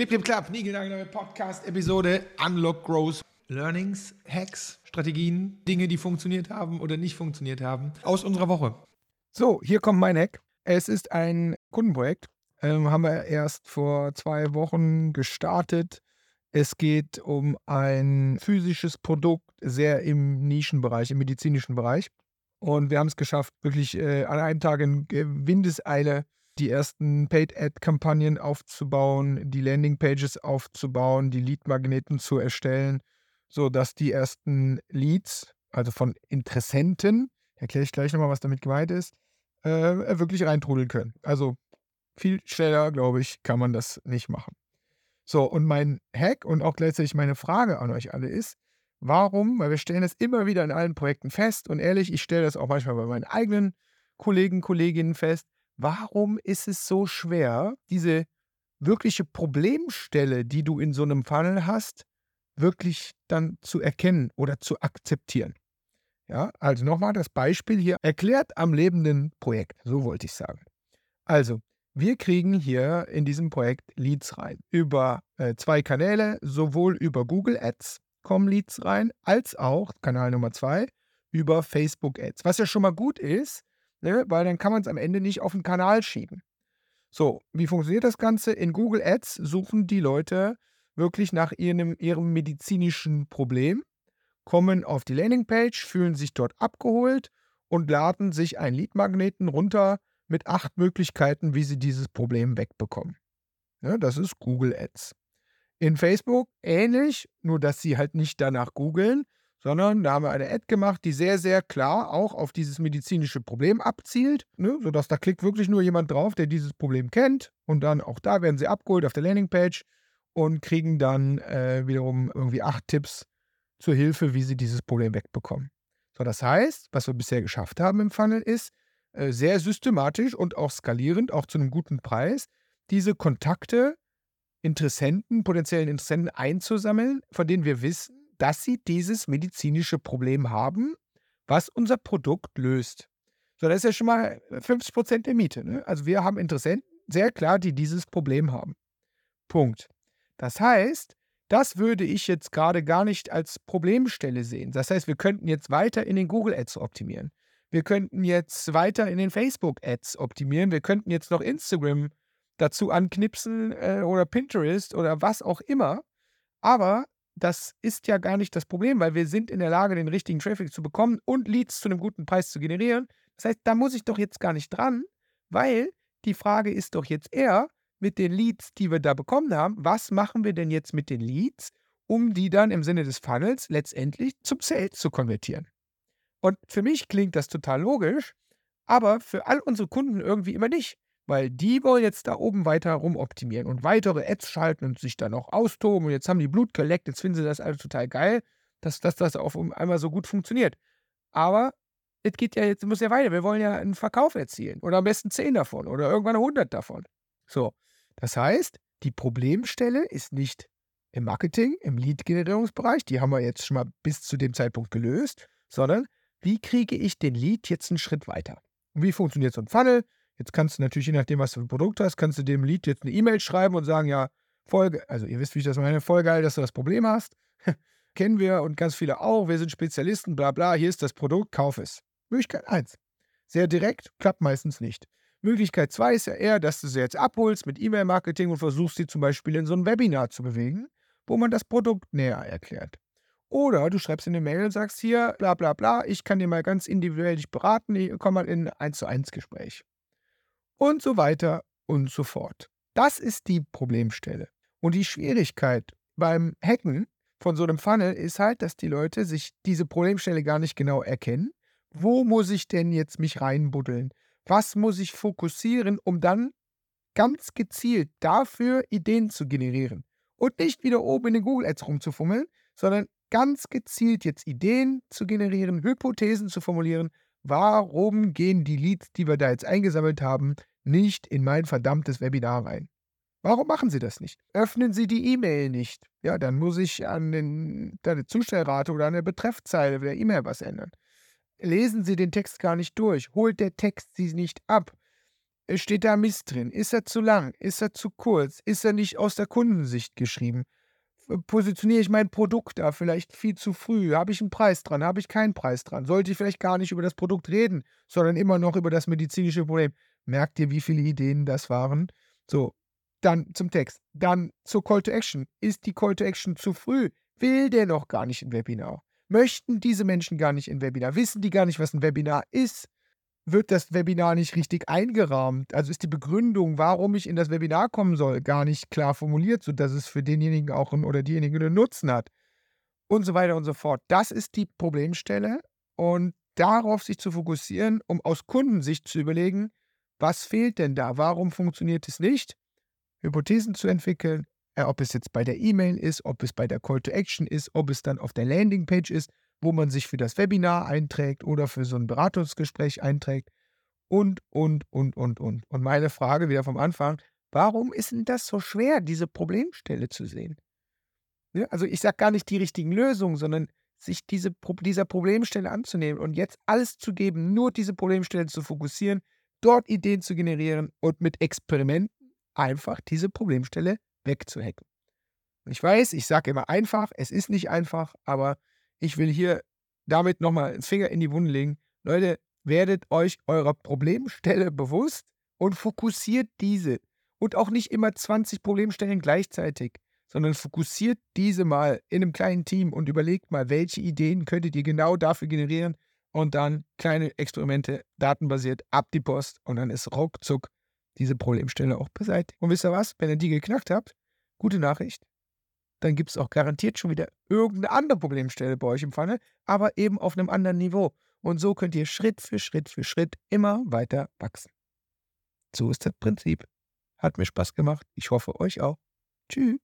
Clip, Clip, Clap, nie neue Podcast-Episode Unlock Growth. Learnings, Hacks, Strategien, Dinge, die funktioniert haben oder nicht funktioniert haben aus unserer Woche. So, hier kommt mein Hack. Es ist ein Kundenprojekt. Ähm, haben wir erst vor zwei Wochen gestartet. Es geht um ein physisches Produkt, sehr im Nischenbereich, im medizinischen Bereich. Und wir haben es geschafft, wirklich äh, an einem Tag in Windeseile die ersten Paid-Ad-Kampagnen aufzubauen, die Landing-Pages aufzubauen, die Lead-Magneten zu erstellen, sodass die ersten Leads, also von Interessenten, erkläre ich gleich nochmal, was damit gemeint ist, äh, wirklich reintrudeln können. Also viel schneller, glaube ich, kann man das nicht machen. So, und mein Hack und auch gleichzeitig meine Frage an euch alle ist, warum, weil wir stellen das immer wieder in allen Projekten fest und ehrlich, ich stelle das auch manchmal bei meinen eigenen Kollegen, Kolleginnen fest, warum ist es so schwer, diese wirkliche Problemstelle, die du in so einem Funnel hast, wirklich dann zu erkennen oder zu akzeptieren? Ja, also nochmal das Beispiel hier erklärt am lebenden Projekt, so wollte ich sagen. Also, wir kriegen hier in diesem Projekt Leads rein. Über äh, zwei Kanäle, sowohl über Google Ads kommen Leads rein, als auch, Kanal Nummer zwei, über Facebook Ads. Was ja schon mal gut ist, ne, weil dann kann man es am Ende nicht auf den Kanal schieben. So, wie funktioniert das Ganze? In Google Ads suchen die Leute wirklich nach ihrem, ihrem medizinischen Problem, kommen auf die Landingpage, fühlen sich dort abgeholt und laden sich einen Leadmagneten runter, mit acht Möglichkeiten, wie sie dieses Problem wegbekommen. Ja, das ist Google Ads. In Facebook ähnlich, nur dass sie halt nicht danach googeln, sondern da haben wir eine Ad gemacht, die sehr, sehr klar auch auf dieses medizinische Problem abzielt, ne, sodass da klickt wirklich nur jemand drauf, der dieses Problem kennt. Und dann auch da werden sie abgeholt auf der Landingpage und kriegen dann äh, wiederum irgendwie acht Tipps zur Hilfe, wie sie dieses Problem wegbekommen. So, das heißt, was wir bisher geschafft haben im Funnel ist, äh, sehr systematisch und auch skalierend, auch zu einem guten Preis, diese Kontakte, Interessenten, potenziellen Interessenten einzusammeln, von denen wir wissen, dass sie dieses medizinische Problem haben, was unser Produkt löst. So, das ist ja schon mal 50 Prozent der Miete. Ne? Also wir haben Interessenten, sehr klar, die dieses Problem haben. Punkt. Das heißt, das würde ich jetzt gerade gar nicht als Problemstelle sehen. Das heißt, wir könnten jetzt weiter in den Google Ads optimieren. Wir könnten jetzt weiter in den Facebook-Ads optimieren. Wir könnten jetzt noch Instagram dazu anknipsen äh, oder Pinterest oder was auch immer. Aber das ist ja gar nicht das Problem, weil wir sind in der Lage, den richtigen Traffic zu bekommen und Leads zu einem guten Preis zu generieren. Das heißt, da muss ich doch jetzt gar nicht dran, weil die Frage ist doch jetzt eher mit den Leads, die wir da bekommen haben, was machen wir denn jetzt mit den Leads, um die dann im Sinne des Funnels letztendlich zum Sales zu konvertieren? Und für mich klingt das total logisch, aber für all unsere Kunden irgendwie immer nicht. Weil die wollen jetzt da oben weiter rumoptimieren und weitere Ads schalten und sich dann auch austoben. Und jetzt haben die Blut geleckt, jetzt finden sie das alles total geil, dass, dass das auf einmal so gut funktioniert. Aber es geht ja jetzt, muss ja weiter. Wir wollen ja einen Verkauf erzielen. Oder am besten 10 davon oder irgendwann 100 davon. So. Das heißt, die Problemstelle ist nicht im Marketing, im Lead-Generierungsbereich, die haben wir jetzt schon mal bis zu dem Zeitpunkt gelöst, sondern wie kriege ich den Lead jetzt einen Schritt weiter? Und wie funktioniert so ein Funnel? Jetzt kannst du natürlich, je nachdem, was du für ein Produkt hast, kannst du dem Lead jetzt eine E-Mail schreiben und sagen, ja, Folge, also ihr wisst, wie ich das meine, voll geil, dass du das Problem hast. Kennen wir und ganz viele auch, wir sind Spezialisten, bla bla, hier ist das Produkt, kauf es. Möglichkeit 1. Sehr direkt, klappt meistens nicht. Möglichkeit 2 ist ja eher, dass du sie jetzt abholst mit E-Mail-Marketing und versuchst sie zum Beispiel in so ein Webinar zu bewegen, wo man das Produkt näher erklärt. Oder du schreibst in eine Mail und sagst hier, bla bla bla, ich kann dir mal ganz individuell dich beraten, ich komm mal in ein 1 zu 1 Gespräch. Und so weiter und so fort. Das ist die Problemstelle. Und die Schwierigkeit beim Hacken von so einem Funnel ist halt, dass die Leute sich diese Problemstelle gar nicht genau erkennen. Wo muss ich denn jetzt mich reinbuddeln? Was muss ich fokussieren, um dann ganz gezielt dafür Ideen zu generieren? Und nicht wieder oben in den Google Ads rumzufummeln, sondern ganz gezielt jetzt Ideen zu generieren, Hypothesen zu formulieren. Warum gehen die Leads, die wir da jetzt eingesammelt haben, nicht in mein verdammtes Webinar rein? Warum machen Sie das nicht? Öffnen Sie die E-Mail nicht. Ja, dann muss ich an den, deine Zustellrate oder an der Betreffzeile der E-Mail was ändern. Lesen Sie den Text gar nicht durch. Holt der Text Sie nicht ab. Steht da Mist drin? Ist er zu lang? Ist er zu kurz? Ist er nicht aus der Kundensicht geschrieben? Positioniere ich mein Produkt da vielleicht viel zu früh? Habe ich einen Preis dran? Habe ich keinen Preis dran? Sollte ich vielleicht gar nicht über das Produkt reden, sondern immer noch über das medizinische Problem? Merkt ihr, wie viele Ideen das waren? So, dann zum Text. Dann zur Call to Action. Ist die Call to Action zu früh? Will der noch gar nicht ein Webinar? Möchten diese Menschen gar nicht ein Webinar? Wissen die gar nicht, was ein Webinar ist? wird das Webinar nicht richtig eingerahmt. Also ist die Begründung, warum ich in das Webinar kommen soll, gar nicht klar formuliert, sodass es für denjenigen auch oder diejenige einen Nutzen hat. Und so weiter und so fort. Das ist die Problemstelle und darauf sich zu fokussieren, um aus Kundensicht zu überlegen, was fehlt denn da? Warum funktioniert es nicht? Hypothesen zu entwickeln, äh, ob es jetzt bei der E-Mail ist, ob es bei der Call to Action ist, ob es dann auf der Landingpage ist wo man sich für das Webinar einträgt oder für so ein Beratungsgespräch einträgt und, und, und, und, und. Und meine Frage wieder vom Anfang, warum ist denn das so schwer, diese Problemstelle zu sehen? Also ich sage gar nicht die richtigen Lösungen, sondern sich diese, dieser Problemstelle anzunehmen und jetzt alles zu geben, nur diese Problemstelle zu fokussieren, dort Ideen zu generieren und mit Experimenten einfach diese Problemstelle wegzuhacken. Ich weiß, ich sage immer einfach, es ist nicht einfach, aber ich will hier damit nochmal einen Finger in die Wunde legen. Leute, werdet euch eurer Problemstelle bewusst und fokussiert diese. Und auch nicht immer 20 Problemstellen gleichzeitig, sondern fokussiert diese mal in einem kleinen Team und überlegt mal, welche Ideen könntet ihr genau dafür generieren und dann kleine Experimente datenbasiert ab die Post und dann ist ruckzuck diese Problemstelle auch beseitigt. Und wisst ihr was? Wenn ihr die geknackt habt, gute Nachricht, dann gibt es auch garantiert schon wieder irgendeine andere Problemstelle bei euch im Funnel, aber eben auf einem anderen Niveau. Und so könnt ihr Schritt für Schritt für Schritt immer weiter wachsen. So ist das Prinzip. Hat mir Spaß gemacht. Ich hoffe euch auch. Tschüss.